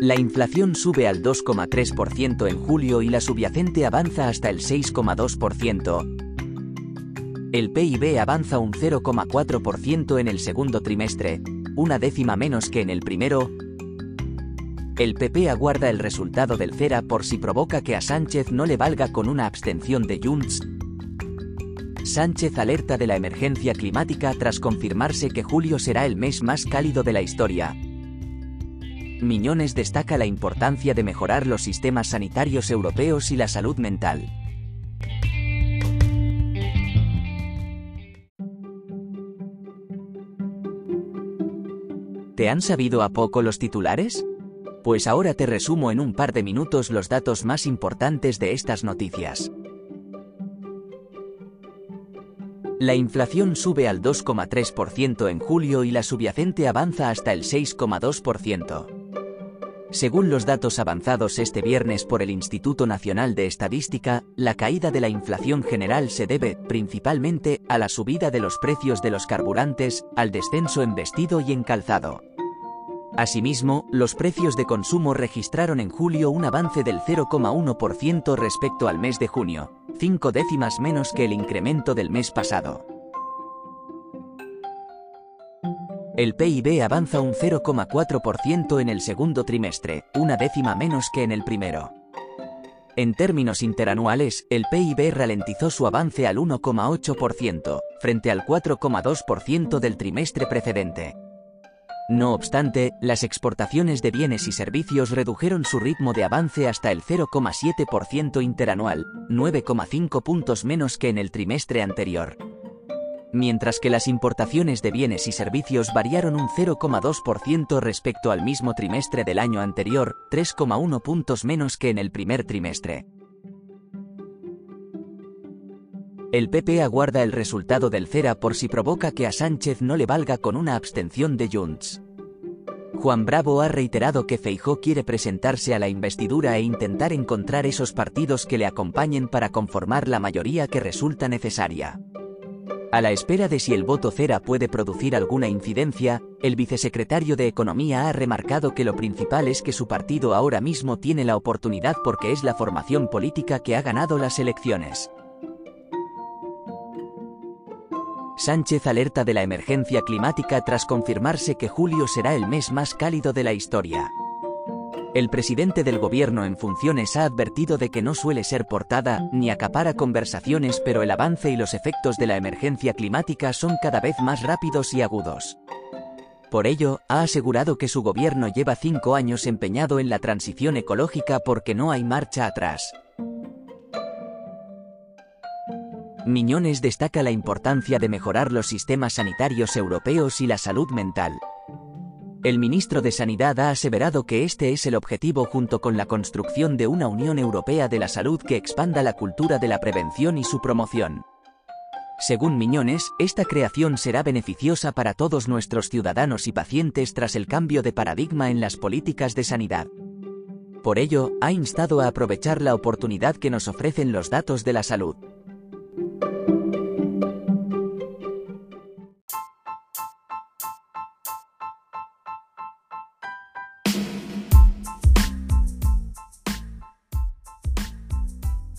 La inflación sube al 2,3% en julio y la subyacente avanza hasta el 6,2%. El PIB avanza un 0,4% en el segundo trimestre, una décima menos que en el primero. El PP aguarda el resultado del CERA por si provoca que a Sánchez no le valga con una abstención de Junts. Sánchez alerta de la emergencia climática tras confirmarse que julio será el mes más cálido de la historia. Miñones destaca la importancia de mejorar los sistemas sanitarios europeos y la salud mental. ¿Te han sabido a poco los titulares? Pues ahora te resumo en un par de minutos los datos más importantes de estas noticias. La inflación sube al 2,3% en julio y la subyacente avanza hasta el 6,2%. Según los datos avanzados este viernes por el Instituto Nacional de Estadística, la caída de la inflación general se debe, principalmente, a la subida de los precios de los carburantes, al descenso en vestido y en calzado. Asimismo, los precios de consumo registraron en julio un avance del 0,1% respecto al mes de junio, cinco décimas menos que el incremento del mes pasado. El PIB avanza un 0,4% en el segundo trimestre, una décima menos que en el primero. En términos interanuales, el PIB ralentizó su avance al 1,8%, frente al 4,2% del trimestre precedente. No obstante, las exportaciones de bienes y servicios redujeron su ritmo de avance hasta el 0,7% interanual, 9,5 puntos menos que en el trimestre anterior mientras que las importaciones de bienes y servicios variaron un 0,2% respecto al mismo trimestre del año anterior, 3,1 puntos menos que en el primer trimestre. El PP aguarda el resultado del CERA por si provoca que a Sánchez no le valga con una abstención de Junts. Juan Bravo ha reiterado que Feijó quiere presentarse a la investidura e intentar encontrar esos partidos que le acompañen para conformar la mayoría que resulta necesaria. A la espera de si el voto cera puede producir alguna incidencia, el vicesecretario de Economía ha remarcado que lo principal es que su partido ahora mismo tiene la oportunidad porque es la formación política que ha ganado las elecciones. Sánchez alerta de la emergencia climática tras confirmarse que julio será el mes más cálido de la historia. El presidente del gobierno en funciones ha advertido de que no suele ser portada ni acapara conversaciones, pero el avance y los efectos de la emergencia climática son cada vez más rápidos y agudos. Por ello, ha asegurado que su gobierno lleva cinco años empeñado en la transición ecológica porque no hay marcha atrás. Miñones destaca la importancia de mejorar los sistemas sanitarios europeos y la salud mental. El ministro de Sanidad ha aseverado que este es el objetivo junto con la construcción de una Unión Europea de la Salud que expanda la cultura de la prevención y su promoción. Según Miñones, esta creación será beneficiosa para todos nuestros ciudadanos y pacientes tras el cambio de paradigma en las políticas de sanidad. Por ello, ha instado a aprovechar la oportunidad que nos ofrecen los datos de la salud.